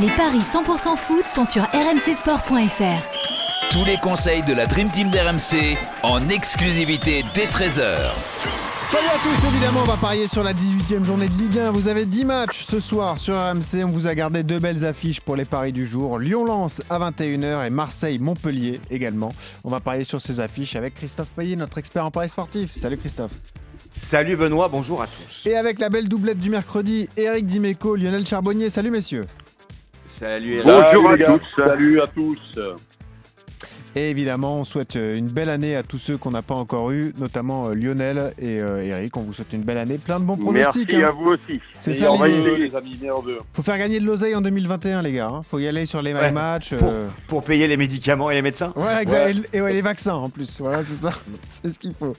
Les paris 100% foot sont sur rmcsport.fr. Tous les conseils de la Dream Team d'RMC en exclusivité dès 13h. Salut à tous, évidemment, on va parier sur la 18e journée de Ligue 1. Vous avez 10 matchs ce soir sur RMC. On vous a gardé deux belles affiches pour les paris du jour. Lyon-Lens à 21h et Marseille-Montpellier également. On va parier sur ces affiches avec Christophe Payet, notre expert en paris sportif. Salut Christophe. Salut Benoît, bonjour à tous. Et avec la belle doublette du mercredi, Eric Dimeco, Lionel Charbonnier. Salut messieurs. Salut. Bonjour à tous. Salut à tous. Et évidemment, on souhaite euh, une belle année à tous ceux qu'on n'a pas encore eu, notamment euh, Lionel et euh, Eric. On vous souhaite une belle année, plein de bons pronostics. Merci hein. à vous aussi. C'est ça, on va les- y aller, les amis, merde. Faut faire gagner de l'oseille en 2021, les gars. hein. Faut y aller sur les Ouais, matchs. Pour, euh, pour payer les médicaments et les médecins Voilà. Ouais. Et, et ouais, les vaccins en plus. Voilà, c'est ça. c'est ce qu'il faut.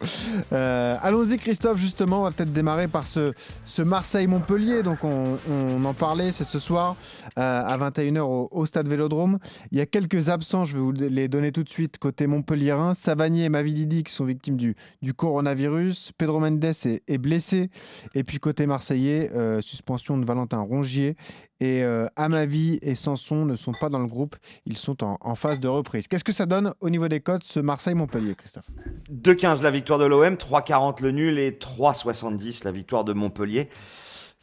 Euh, Allons-y, Christophe, justement. On va peut-être démarrer par ce, ce Marseille-Montpellier. Donc, on, on en parlait, c'est ce soir euh, à 21h au, au stade Vélodrome. Il y a quelques absents, je vais vous les donner tout de suite. Côté Montpellierin, Savanier et Mavididi qui sont victimes du, coronavirus. Pedro Mendes est, blessé. Et puis, côté Marseillais, euh, suspension de Valentin Rongier. Et euh, Amavi et Sanson ne sont pas dans le groupe. Ils sont en, phase de reprise. Qu'est-ce que ça donne au niveau des cotes, ce Marseille-Montpellier, Christophe? 2,15 la victoire de l'OM, 3,40 le nul et 3,70 la victoire de Montpellier.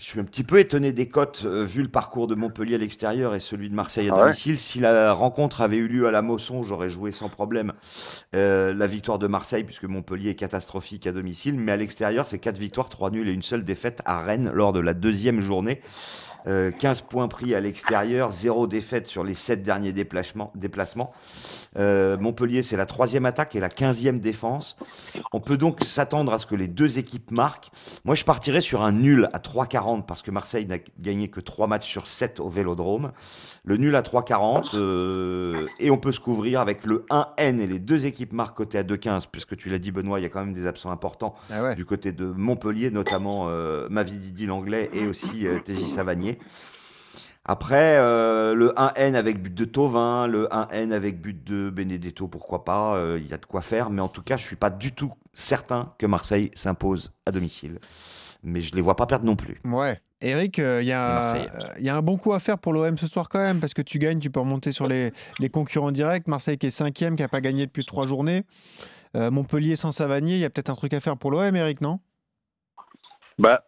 Je suis un petit peu étonné des cotes euh, vu le parcours de Montpellier à l'extérieur et celui de Marseille à Ah ouais domicile. Si la rencontre avait eu lieu à la Mosson, j'aurais joué sans problème euh, la victoire de Marseille puisque Montpellier est catastrophique à domicile. Mais à l'extérieur, c'est 4 victoires, 3 nuls et une seule défaite à Rennes lors de la deuxième journée. Euh, 15 points pris à l'extérieur, 0 défaite sur les 7 derniers déplacements. déplacements. Euh, Montpellier, c'est la troisième attaque et la 15e défense. On peut donc s'attendre à ce que les deux équipes marquent. Moi, je partirais sur un nul à 3,40 parce que Marseille n'a gagné que 3 matchs sur 7 au Vélodrome. Le nul à 3,40 euh, et on peut se couvrir avec le 1N et les deux équipes marquent côté à 2,15 puisque tu l'as dit Benoît, il y a quand même des absents importants Ah ouais. du côté de Montpellier, notamment euh, Mavididi l'anglais et aussi euh, TJ Savanier. Après, euh, le 1N avec but de Tovin, le 1N avec but de Benedetto, pourquoi pas, euh, il y a de quoi faire. Mais en tout cas, je suis pas du tout certain que Marseille s'impose à domicile. Mais je les vois pas perdre non plus. Ouais. Eric, euh, il y, a- Marseille. euh, il y a un bon coup à faire pour l'OM ce soir quand même, parce que tu gagnes, tu peux remonter sur les, les concurrents directs. Marseille qui est cinquième, qui n'a pas gagné depuis trois journées. Euh, Montpellier sans Savanier, il y a peut-être un truc à faire pour l'OM, Eric, non? Bah,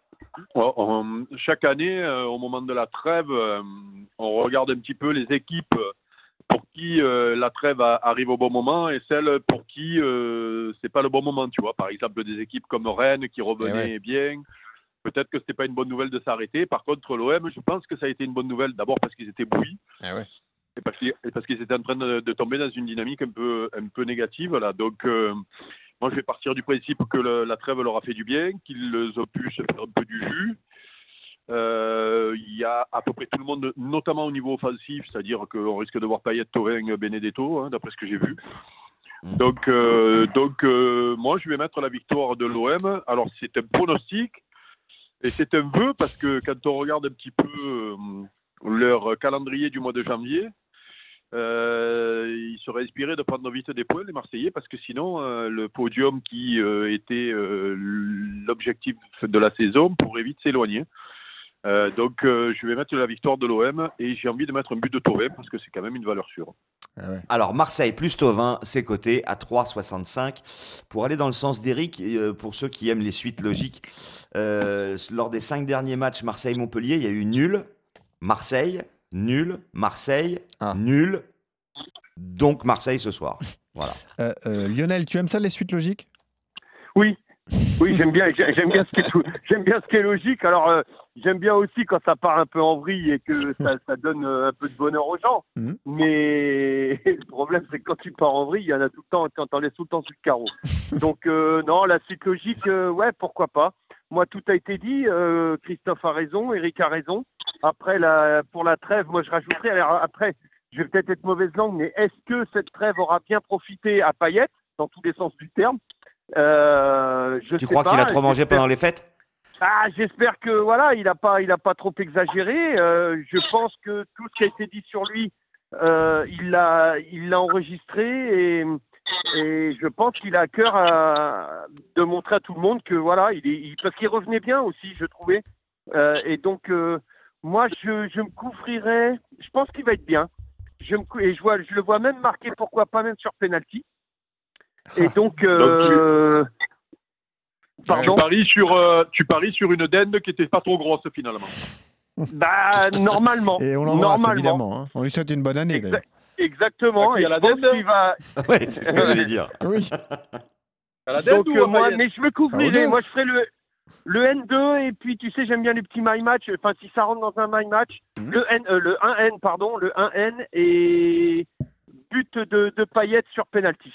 on- on- chaque année, euh, au moment de la trêve, euh, on regarde un petit peu les équipes pour qui euh, la trêve arrive au bon moment et celles pour qui euh, c'est pas le bon moment. Tu vois, par exemple, des équipes comme Rennes qui revenaient bien. Peut-être que c'était pas une bonne nouvelle de s'arrêter. Par contre, l'OM, je pense que ça a été une bonne nouvelle. D'abord parce qu'ils étaient bouillis. Ah ouais. Et parce qu'ils étaient en train de, de tomber dans une dynamique un peu, un peu négative. Là. Donc, euh, moi, je vais partir du principe que le- la trêve leur a fait du bien, qu'ils ont pu se faire un peu du jus. Euh, Il y a à peu près tout le monde, notamment au niveau offensif, c'est-à-dire qu'on risque de voir Payet, Thauvin, Benedetto, hein, d'après ce que j'ai vu. Mhm. Donc, euh, donc euh, moi, je vais mettre la victoire de l'OM. Alors, c'est un pronostic et c'est un vœu parce que quand on regarde un petit peu euh, leur calendrier du mois de janvier, euh, ils seraient inspirés de prendre vite des points, les Marseillais, parce que sinon, le podium qui était l'objectif de la saison pourrait vite s'éloigner. Euh, donc, euh, je vais mettre la victoire de l'OM et j'ai envie de mettre un but de Thauvin parce que c'est quand même une valeur sûre. Ah ouais. Alors, Marseille plus Tovin, c'est coté à 3,65. Pour aller dans le sens d'Eric, et, euh, pour ceux qui aiment les suites logiques, euh, lors des cinq derniers matchs Marseille-Montpellier, il y a eu nul, Marseille, nul, Marseille, Ah. nul, donc Marseille ce soir. Voilà. Euh, euh, Lionel, tu aimes ça, les suites logiques? Oui, oui, j'aime bien, j'aime bien ce qui est, tout- j'aime bien ce qui est logique. Alors, euh, j'aime bien aussi quand ça part un peu en vrille et que ça, ça donne euh, un peu de bonheur aux gens. Mhm. Mais le problème, c'est que quand tu pars en vrille, il y en a tout le temps, quand t'en laisses tout le temps sur le carreau. Donc, euh, non, la suite logique, euh, ouais, pourquoi pas. Moi, tout a été dit. euh, Christophe a raison, Eric a raison. Après, la, pour la trêve, moi, je rajouterais. Alors, après, je vais peut-être être mauvaise langue, mais est-ce que cette trêve aura bien profité à Payet, dans tous les sens du terme? Euh, je Tu sais crois qu'il a trop mangé pendant les fêtes? Ah, j'espère que voilà, il n'a pas, il a pas trop exagéré. Euh, je pense que tout ce qui a été dit sur lui, euh, il l'a, il l'a enregistré et, et je pense qu'il a à cœur à- de montrer à tout le monde que voilà, il est, il- parce qu'il revenait bien aussi, je trouvais. Euh, et donc, euh, moi, je, je me couvrirai. Je pense qu'il va être bien. Je me, et je, vois, je le vois même marqué, pourquoi pas même sur penalty. Et donc, euh, pardon. Tu paries sur, euh, tu paries sur une dinde qui était pas trop grosse finalement. Bah, normalement. Et on l'embrasse normalement. évidemment. hein. On lui souhaite une bonne année. D'ailleurs. Exactement. Ah, qui Et a la dinde qu'il va. Ouais, c'est ce que j'allais dire. Oui. À la dinde Donc, ou euh, à moi, mais je me Ah, couvrirai. deux. Moi, je ferai le, le N2 et puis, tu sais, j'aime bien les petits my match. Enfin, si ça rentre dans un my match, Mhm. le N, euh, le 1N, pardon, le 1N et but de, de paillettes sur penalty.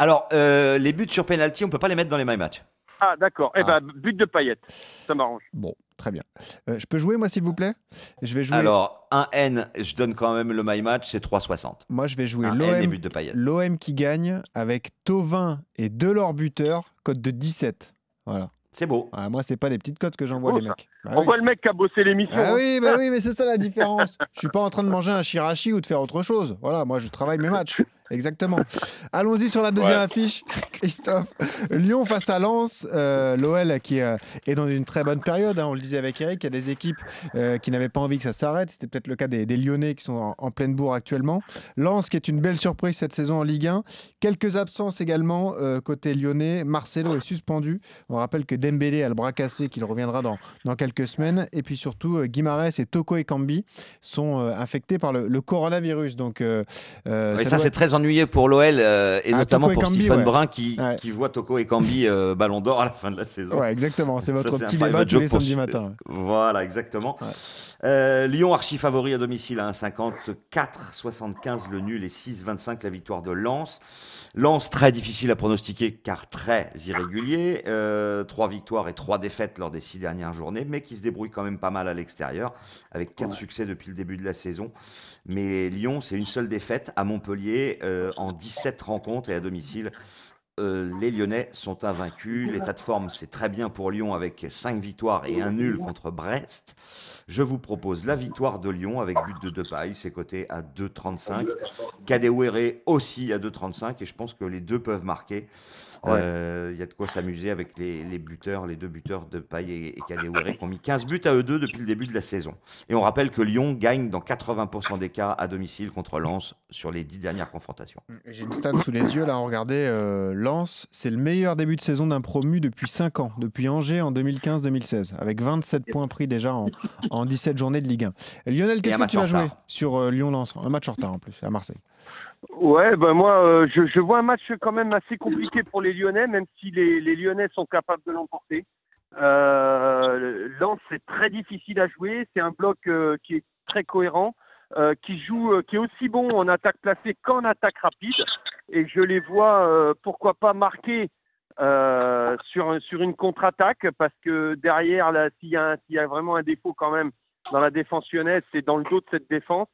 Alors, euh, les buts sur penalty, on peut pas les mettre dans les my match. Ah, d'accord. Eh Ah. ben, but de paillettes. Ça m'arrange. Bon, très bien. Euh, je peux jouer moi s'il vous plaît? Je vais jouer. Alors, un N, je donne quand même le my match, c'est 3,60. moi je vais jouer Un N et l'OM but de paillettes. l'OM qui gagne avec Tovin et Delors buteur, cote de 17. Voilà. C'est beau. Ah, moi c'est pas des petites cotes que j'envoie les ça. mecs. Bah On oui. voit le mec qui a bossé l'émission. Ah hein. oui, bah oui, mais c'est ça la différence. Je suis pas en train de manger un shirashi ou de faire autre chose. Voilà, moi je travaille mes matchs. Exactement. Allons-y sur la deuxième Ouais. affiche. Christophe, Lyon face à Lens. Euh, L'OL qui euh, est dans une très bonne période. hein, on le disait avec Eric, il y a des équipes euh, qui n'avaient pas envie que ça s'arrête. C'était peut-être le cas des, des Lyonnais qui sont en, en pleine bourre actuellement. Lens qui est une belle surprise cette saison en Ligue 1. Quelques absences également côté lyonnais. Marcelo est suspendu. On rappelle que Dembélé a le bras cassé, qu'il reviendra dans, dans quelques semaines. Et puis surtout, euh, Guimarães et Toko Ekambi sont euh, infectés par le, le coronavirus. Donc, euh, euh, Et ça ça, doit c'est très ennuyeux pour l'OL euh, et Ah, notamment Toko pour Ekambi, Stephen ouais. Brun qui, Ouais. qui voit Toko et Cambi ballon d'or à la fin de la saison. Ouais, exactement. C'est Ça, votre un petit débat tous les pour samedis su- matins. Voilà, exactement. Euh, Lyon archi favori à domicile à 1,50, 4,75 le nul et 6,25 la victoire de Lens. Lens très difficile à pronostiquer car très irrégulier. Euh, trois victoires et trois défaites lors des six dernières journées, mais qui se débrouille quand même pas mal à l'extérieur avec quatre succès depuis le début de la saison. Mais Lyon, c'est une seule défaite à Montpellier euh, en 17 rencontres et à domicile. Euh, les Lyonnais sont invaincus. L'état de forme, c'est très bien pour Lyon avec 5 victoires et un nul contre Brest. Je vous propose la victoire de Lyon avec but de Depay, c'est coté à 2,35. Kadewere aussi à 2,35 et je pense que les deux peuvent marquer. Euh, Il y a de quoi s'amuser avec les, les buteurs, les deux buteurs Depay et, et Kadewere qui ont mis 15 buts à eux deux depuis le début de la saison. Et on rappelle que Lyon gagne dans 80% des cas à domicile contre Lens sur les 10 dernières confrontations. J'ai une stat sous les yeux là, regardez, euh, Lens, c'est le meilleur début de saison d'un promu depuis 5 ans, depuis Angers en 2015-2016, avec 27 points pris déjà en, en 17 journées de Ligue 1. Et Lionel, qu'est-ce que tu vas jouer sur euh, Lyon-Lens? Un match en retard en plus, à Marseille. Ouais, ben moi, euh, je, vois un match quand même assez compliqué pour les Lyonnais, même si les, Lyonnais sont capables de l'emporter. Euh, Lens, c'est très difficile à jouer. C'est un bloc euh, qui est très cohérent, euh, qui joue, qui est aussi bon en attaque placée qu'en attaque rapide. Et je les vois, pourquoi pas marquer sur, sur une contre-attaque, parce que derrière, s'il y a vraiment un défaut quand même dans la défense lyonnaise, c'est dans le dos de cette défense.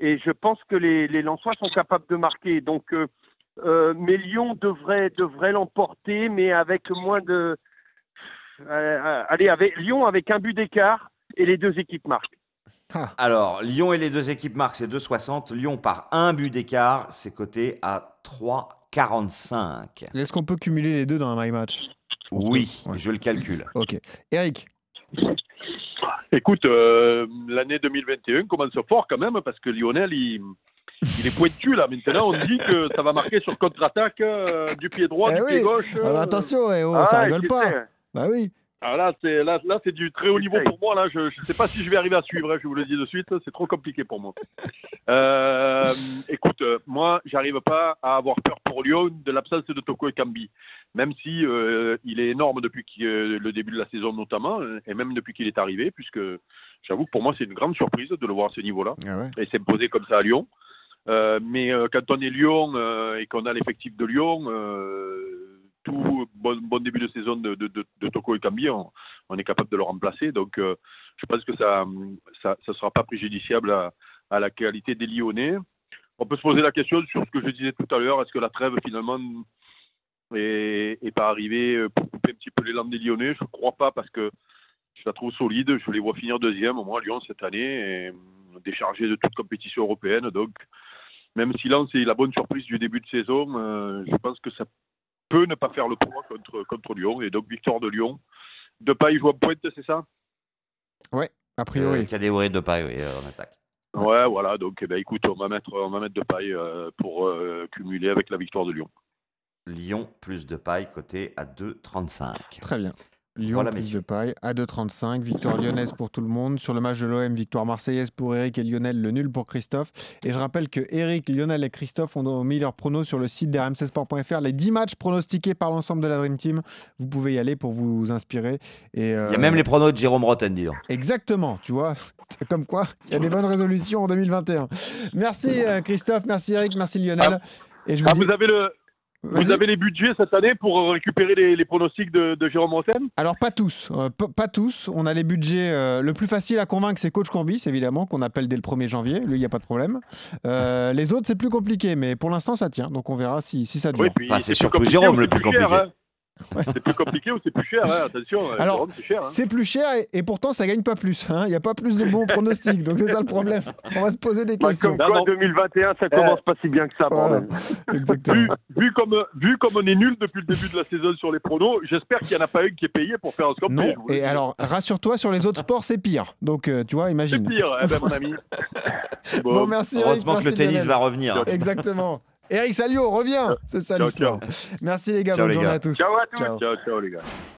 Et je pense que les, les Lensois sont capables de marquer. Donc, euh, euh, mais Lyon devrait, devrait l'emporter, mais avec moins de. Euh, allez, avec Lyon avec un but d'écart et les deux équipes marquent. Alors, Lyon et les deux équipes marquent, c'est 2,60. Lyon par un but d'écart, c'est coté à 3,45. Est-ce qu'on peut cumuler les deux dans un my match? Je pense que- Oui, ouais. je le calcule. Ok. Eric? Écoute, euh, l'année 2021 commence fort quand même parce que Lionel, il, il est pointu là. Maintenant, on dit que ça va marquer sur contre-attaque euh, du pied droit, Eh du oui. pied gauche. Ah euh. Attention, eh oh, Ah ça rigole pas. sais. Bah oui. Alors là, c'est là, là, c'est du très haut niveau pour moi. Là, je ne sais pas si je vais arriver à suivre. hein, je vous le dis de suite, c'est trop compliqué pour moi. Euh, écoute, euh, moi, j'arrive pas à avoir peur pour Lyon de l'absence de Toko et Kambi, même si euh, il est énorme depuis euh, le début de la saison notamment, euh, et même depuis qu'il est arrivé, puisque j'avoue que pour moi, c'est une grande surprise de le voir à ce niveau-là Ah ouais. et s'imposer comme ça à Lyon. Mais quand on est Lyon et qu'on a l'effectif de Lyon, tout bon, début de saison de, de, Toko et Cambi, on, est capable de le remplacer. Donc euh, je pense que ça ça sera pas préjudiciable à, la qualité des Lyonnais. On peut se poser la question sur ce que je disais tout à l'heure, est-ce que la trêve finalement est, est pas arrivée pour couper un petit peu les lames des Lyonnais? Je ne crois pas parce que je la trouve solide. Je les vois finir deuxième, au moins Lyon cette année, et euh, déchargé de toute compétition européenne. Donc, même si Lens est la bonne surprise du début de saison, euh, je pense que ça peut ne pas faire le poids contre, contre Lyon. Et donc, victoire de Lyon. De pas y jouer en pointe, c'est ça? A priori. Euh, Cadet de paille, oui, euh, en attaque. Ouais, voilà. Donc, eh ben, écoute, on va mettre, on va mettre de paille euh, pour euh, cumuler avec la victoire de Lyon. Lyon plus de paille coté à 2,35. Très bien. Lyon Voilà, plus messieurs. de paille à 2,35. Victoire lyonnaise pour tout le monde. Sur le match de l'OM, victoire marseillaise pour Eric et Lionel, le nul pour Christophe. Et je rappelle que Eric, Lionel et Christophe ont mis leurs pronos sur le site d'RMCsport.fr. Les 10 matchs pronostiqués par l'ensemble de la Dream Team. Vous pouvez y aller pour vous inspirer. Et, Il y euh, a même les pronos de Jérôme Rotten, dis donc. Exactement, tu vois. C'est comme quoi, il y a des bonnes résolutions en 2021. Merci euh, Christophe, merci Eric, merci Lionel. Et je vous Ah, dis- vous avez le. Vous avez les budgets cette année pour récupérer les, les pronostics de, de Jérôme Rotten Alors pas tous, euh, pas tous. On a les budgets. euh, le plus facile à convaincre, c'est Coach Courbis, évidemment, qu'on appelle dès le 1er janvier. Lui, il n'y a pas de problème. Euh, les autres, c'est plus compliqué, mais pour l'instant, ça tient. Donc on verra si, si ça dure. Oui, Enfin, c'est surtout Jérôme le plus cher, compliqué. Hein. C'est plus compliqué ou c'est plus cher, hein. attention. euh, Alors, Jérôme, c'est cher. hein. C'est plus cher et, et pourtant, ça gagne pas plus. hein. Il n'y a pas plus de bons pronostics. Donc c'est ça le problème. On va se poser des Bah, questions. comme Non, quoi, non. 2021, ça commence pas si bien que ça, Voilà. bordel. Exactement. Vu, vu comme, vu comme on est nul depuis le début de la saison sur les pronos, j'espère qu'il n'y en a pas un qui est payé pour faire un score Non. payé, Et alors, rassure-toi, sur les autres sports, c'est pire. Donc, euh, tu vois, C'est imagine. pire, eh ben, mon ami. Bon, Bon, merci. Eric, Heureusement que le tennis va revenir. hein. Exactement. Eric Salio, reviens. C'est ça l'histoire. Merci les gars, Ciao, bonne les journée gars. à tous. Ciao à tous. Ciao. ciao, ciao les gars.